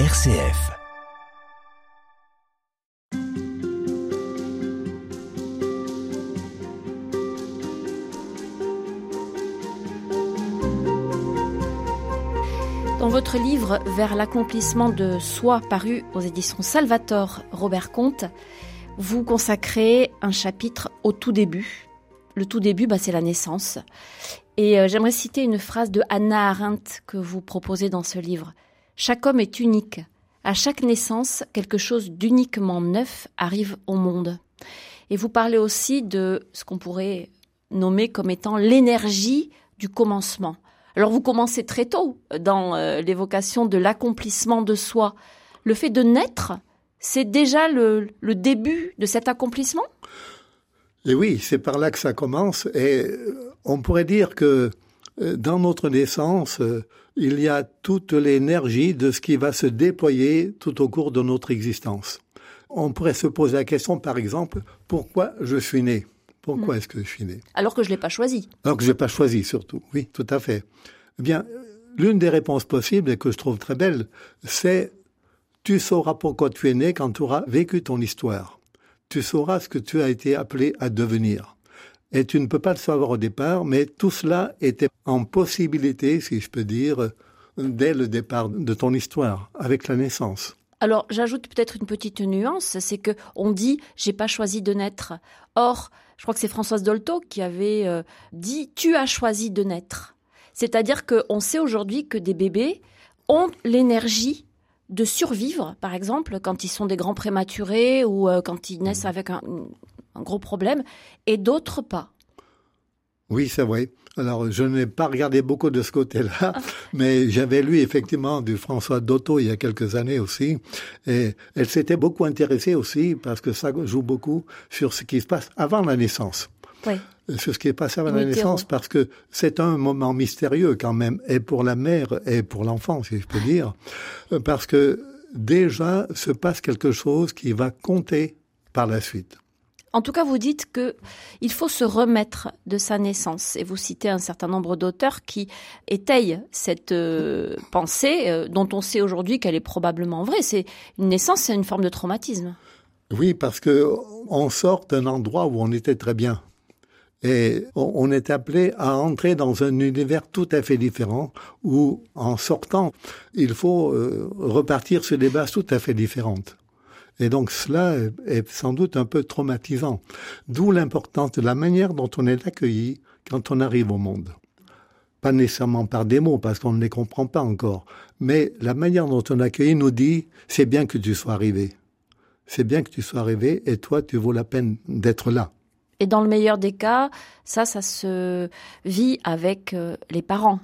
RCF. Dans votre livre Vers l'accomplissement de soi paru aux éditions Salvator Robert Comte, vous consacrez un chapitre au tout début. Le tout début, bah, c'est la naissance. Et euh, j'aimerais citer une phrase de Hannah Arendt que vous proposez dans ce livre. Chaque homme est unique. À chaque naissance, quelque chose d'uniquement neuf arrive au monde. Et vous parlez aussi de ce qu'on pourrait nommer comme étant l'énergie du commencement. Alors vous commencez très tôt dans euh, l'évocation de l'accomplissement de soi. Le fait de naître, c'est déjà le, début de cet accomplissement? Et oui, c'est par là que ça commence. Et euh, on pourrait dire que euh, dans notre naissance, il y a toute l'énergie de ce qui va se déployer tout au cours de notre existence. On pourrait se poser la question, par exemple, pourquoi je suis né? Pourquoi mm. est-ce que je suis né? Alors que je ne l'ai pas choisi. Alors que je l'ai pas choisi, surtout. Oui, tout à fait. Eh bien, l'une des réponses possibles, et que je trouve très belle, c'est tu sauras pourquoi tu es né quand tu auras vécu ton histoire. Tu sauras ce que tu as été appelé à devenir. Et tu ne peux pas le savoir au départ, mais tout cela était en possibilité, si je peux dire, dès le départ de ton histoire, avec la naissance. Alors, j'ajoute peut-être une petite nuance, c'est que on dit j'ai pas choisi de naître. Or, je crois que c'est Françoise Dolto qui avait euh, dit tu as choisi de naître. C'est-à-dire qu'on sait aujourd'hui que des bébés ont l'énergie de survivre, par exemple, quand ils sont des grands prématurés ou euh, quand ils naissent avec un gros problème, et d'autres pas. Oui, c'est vrai. Alors, je n'ai pas regardé beaucoup de ce côté-là, ah. mais j'avais lu effectivement du François Dotto il y a quelques années aussi, et elle s'était beaucoup intéressée aussi parce que ça joue beaucoup sur ce qui se passe avant la naissance. Oui. Sur ce qui est passé avant la naissance, parce que c'est un moment mystérieux quand même, et pour la mère et pour l'enfant, si je peux dire, parce que déjà se passe quelque chose qui va compter par la suite. En tout cas, vous dites que il faut se remettre de sa naissance, et vous citez un certain nombre d'auteurs qui étayent cette euh, pensée, euh, dont on sait aujourd'hui qu'elle est probablement vraie. C'est une naissance, c'est une forme de traumatisme. Oui, parce que on sort d'un endroit où on était très bien. Et on est appelé à entrer dans un univers tout à fait différent où, en sortant, il faut euh, repartir sur des bases tout à fait différentes. Et donc cela est sans doute un peu traumatisant. D'où l'importance de la manière dont on est accueilli quand on arrive au monde. Pas nécessairement par des mots, parce qu'on ne les comprend pas encore, mais la manière dont on est accueilli nous dit c'est bien que tu sois arrivé. C'est bien que tu sois arrivé et toi, tu vaux la peine d'être là. Et dans le meilleur des cas, ça, ça se vit avec euh, les parents.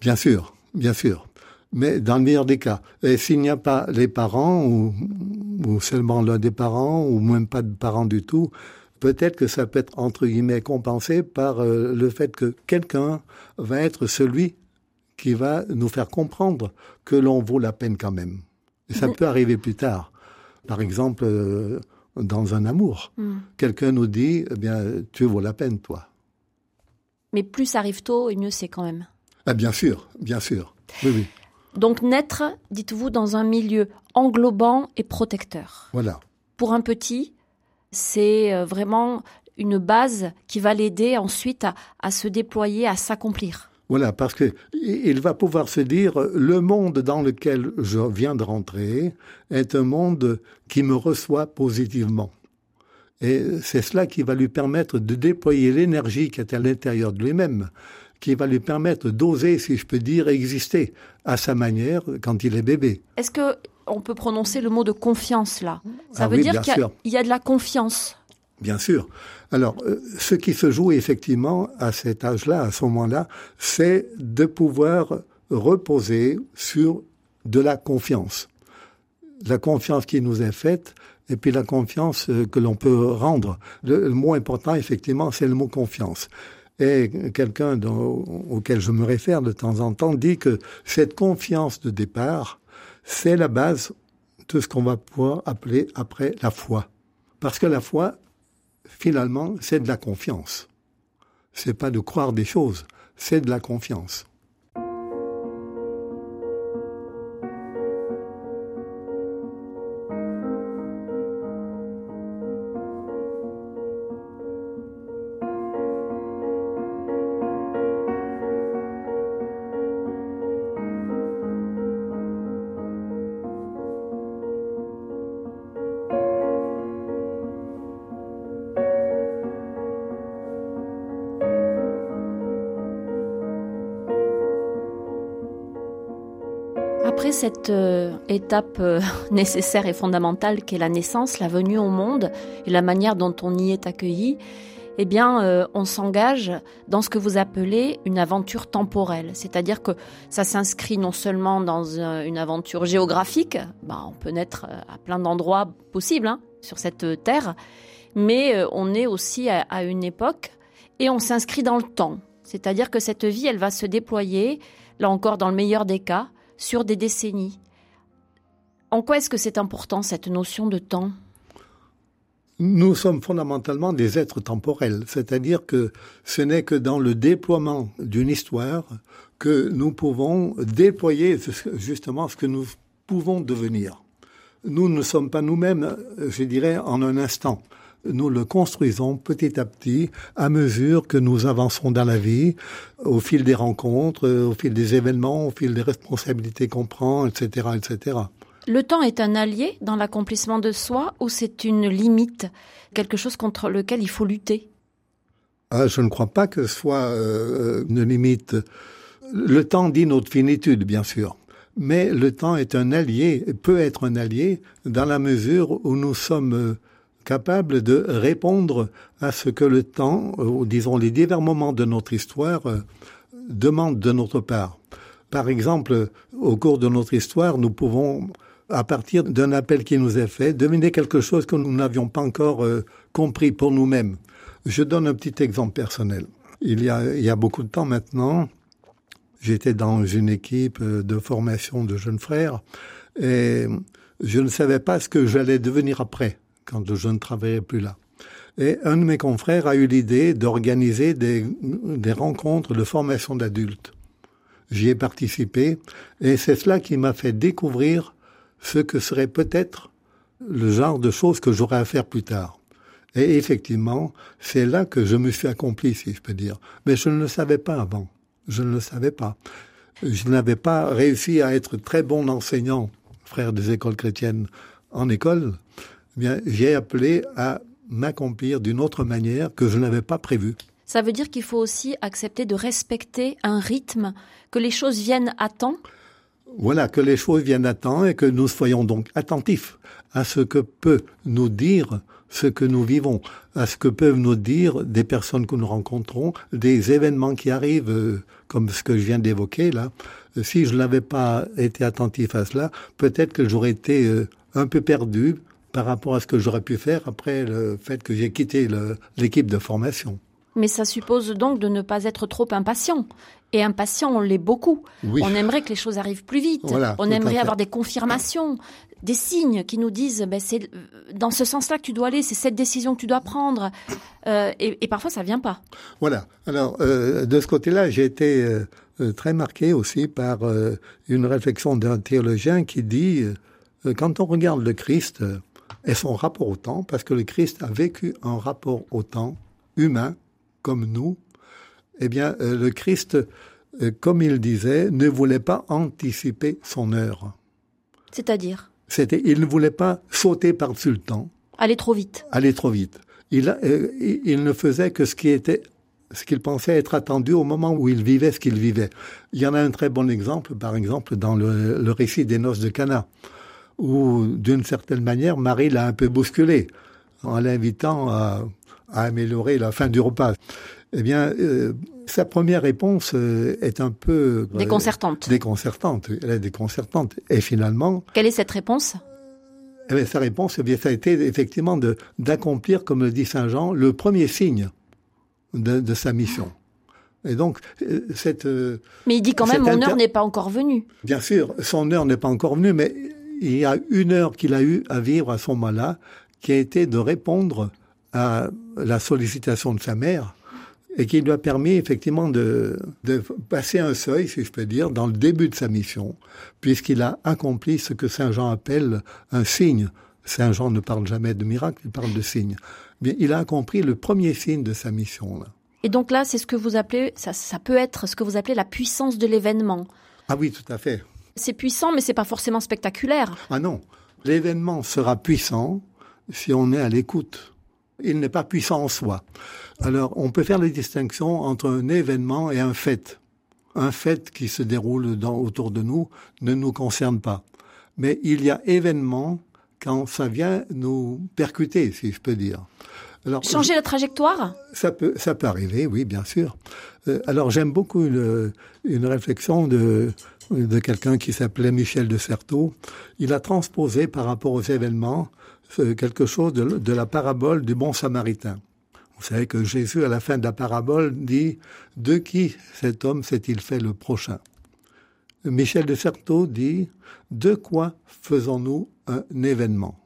Bien sûr, bien sûr mais dans le meilleur des cas. Et s'il n'y a pas les parents, ou, ou seulement l'un des parents, ou même pas de parents du tout, peut-être que ça peut être, entre guillemets, compensé par euh, le fait que quelqu'un va être celui qui va nous faire comprendre que l'on vaut la peine quand même. Et ça peut arriver plus tard. Par exemple, euh, dans un amour. Hmm. Quelqu'un nous dit, eh bien, tu vaux la peine, toi. Mais plus ça arrive tôt, et mieux c'est quand même. Ah, bien sûr, bien sûr. Oui, oui. Donc naître, dites-vous, dans un milieu englobant et protecteur. Voilà. Pour un petit, c'est euh, vraiment une base qui va l'aider ensuite à, se déployer, à s'accomplir. Voilà, parce que il va pouvoir se dire le monde dans lequel je viens de rentrer est un monde qui me reçoit positivement. Et c'est cela qui va lui permettre de déployer l'énergie qui est à l'intérieur de lui-même qui va lui permettre d'oser, si je peux dire, exister à sa manière quand il est bébé. Est-ce que on peut prononcer le mot de confiance là? Ça ah veut dire qu'il y, y, a de la confiance. Bien sûr. Alors, euh, ce qui se joue effectivement à cet âge-là, à ce moment-là, c'est de pouvoir reposer sur de la confiance. La confiance qui nous est faite, et puis la confiance euh, que l'on peut rendre. Le, mot important, effectivement, c'est le mot confiance. Et quelqu'un auquel je me réfère de temps en temps dit que cette confiance de départ, c'est la base de ce qu'on va pouvoir appeler après la foi. Parce que la foi, finalement, c'est de la confiance. C'est pas de croire des choses, c'est de la confiance. Après cette euh, étape euh, nécessaire et fondamentale qu'est la naissance, la venue au monde et la manière dont on y est accueilli, eh bien, euh, on s'engage dans ce que vous appelez une aventure temporelle. C'est-à-dire que ça s'inscrit non seulement dans une aventure géographique, bah, on peut naître à plein d'endroits possibles hein, sur cette terre, mais on est aussi à, à une époque et on s'inscrit dans le temps. C'est-à-dire que cette vie, elle va se déployer, là encore dans le meilleur des cas, sur des décennies. En quoi est-ce que c'est important cette notion de temps? Nous sommes fondamentalement des êtres temporels, c'est-à-dire que ce n'est que dans le déploiement d'une histoire que nous pouvons déployer justement ce que nous pouvons devenir. Nous ne sommes pas nous-mêmes, je dirais, en un instant nous le construisons petit à petit à mesure que nous avançons dans la vie, au fil des rencontres, au fil des événements, au fil des responsabilités qu'on prend, etc., etc. Le temps est un allié dans l'accomplissement de soi ou c'est une limite, quelque chose contre lequel il faut lutter? Ah, Je ne crois pas que ce soit euh, une limite. Le temps dit notre finitude, bien sûr. Mais le temps est un allié, peut être un allié, dans la mesure où nous sommes capable de répondre à ce que le temps, ou disons les divers moments de notre histoire, euh, demandent de notre part. Par exemple, au cours de notre histoire, nous pouvons, à partir d'un appel qui nous est fait, deviner quelque chose que nous n'avions pas encore euh, compris pour nous-mêmes. Je donne un petit exemple personnel. Il y a, il y a beaucoup de temps maintenant, j'étais dans une équipe euh, de formation de jeunes frères et je ne savais pas ce que j'allais devenir après quand je ne travaillais plus là. Et un de mes confrères a eu l'idée d'organiser des, des rencontres de formation d'adultes. J'y ai participé et c'est cela qui m'a fait découvrir ce que serait peut-être le genre de choses que j'aurais à faire plus tard. Et effectivement, c'est là que je me suis accompli, si je peux dire. Mais je ne le savais pas avant. Je ne le savais pas. Je n'avais pas réussi à être très bon enseignant, frère des écoles chrétiennes, en école. Eh bien, j'ai appelé à m'accomplir d'une autre manière que je n'avais pas prévue. Ça veut dire qu'il faut aussi accepter de respecter un rythme, que les choses viennent à temps Voilà, que les choses viennent à temps et que nous soyons donc attentifs à ce que peut nous dire ce que nous vivons, à ce que peuvent nous dire des personnes que nous rencontrons, des événements qui arrivent, euh, comme ce que je viens d'évoquer là. Si je n'avais pas été attentif à cela, peut-être que j'aurais été euh, un peu perdu, par rapport à ce que j'aurais pu faire après le fait que j'ai quitté l'équipe de formation. Mais ça suppose donc de ne pas être trop impatient. Et impatient, on l'est beaucoup. On aimerait que les choses arrivent plus vite. on aimerait avoir des confirmations, des signes qui nous disent ben, c'est dans ce sens-là que tu dois aller, c'est cette décision que tu dois prendre. Euh, et, parfois, ça vient pas. Voilà. Alors, euh, de ce côté-là, j'ai été euh, très marqué aussi par une réflexion d'un théologien qui dit quand on regarde le Christ, et son rapport au temps, parce que le Christ a vécu un rapport au temps humain, comme nous, eh bien, euh, le Christ, euh, comme il disait, ne voulait pas anticiper son heure. C'est-à-dire? C'était, il ne voulait pas sauter par-dessus le temps. Aller trop vite. Aller trop vite. Il, euh, il ne faisait que ce qui était ce qu'il pensait être attendu au moment où il vivait ce qu'il vivait. Il y en a un très bon exemple, par exemple, dans le, le récit des noces de Cana où, d'une certaine manière, Marie l'a un peu bousculé en l'invitant à, améliorer la fin du repas. Eh bien, euh, sa première réponse euh, est un peu euh, déconcertante. déconcertante. Elle est déconcertante. Et finalement, quelle est cette réponse? eh bien, sa réponse, eh bien, ça a été effectivement d'accomplir, comme le dit Saint Jean, le premier signe de, de sa mission. Et donc, cette. Mais il dit quand même, mon heure n'est pas encore venue. Bien sûr, son heure n'est pas encore venue, mais il y a une heure qu'il a eu à vivre à ce moment-là, qui a été de répondre à la sollicitation de sa mère et qui lui a permis effectivement de, de passer un seuil, si je peux dire, dans le début de sa mission, puisqu'il a accompli ce que Saint Jean appelle un signe. Saint Jean ne parle jamais de miracle, il parle de signe. Il a accompli le premier signe de sa mission. Là. Et donc là, c'est ce que vous appelez, ça, ça peut être ce que vous appelez la puissance de l'événement. Ah oui, tout à fait. C'est puissant, mais c'est pas forcément spectaculaire. Ah non. L'événement sera puissant si on est à l'écoute. Il n'est pas puissant en soi. Alors, on peut faire la distinction entre un événement et un fait. un fait qui se déroule dans, autour de nous ne nous concerne pas. Mais il y a événement quand ça vient nous percuter, si je peux dire. Alors, Changer la trajectoire? Ça peut, ça peut arriver, oui, bien sûr. Euh, alors j'aime beaucoup une, une réflexion de, de quelqu'un qui s'appelait Michel de Certeau. Il a transposé par rapport aux événements euh, quelque chose de, la parabole du bon samaritain. Vous savez que Jésus, à la fin de la parabole, dit « De qui cet homme s'est-il fait le prochain ?» Michel de Certeau dit « De quoi faisons-nous un événement ?»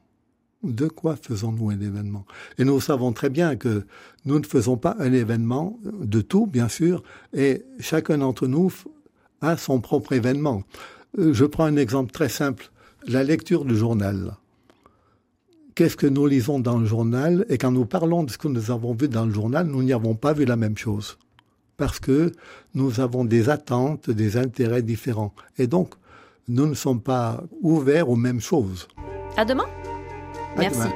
De quoi faisons-nous un événement? Et nous savons très bien que nous ne faisons pas un événement de tout, bien sûr, et chacun d'entre nous a son propre événement. Euh, je prends un exemple très simple, la lecture du journal. Qu'est-ce que nous lisons dans le journal? Et quand nous parlons de ce que nous avons vu dans le journal, nous n'y avons pas vu la même chose. Parce que nous avons des attentes, des intérêts différents. Et donc, nous ne sommes pas ouverts aux mêmes choses. À demain. Merci.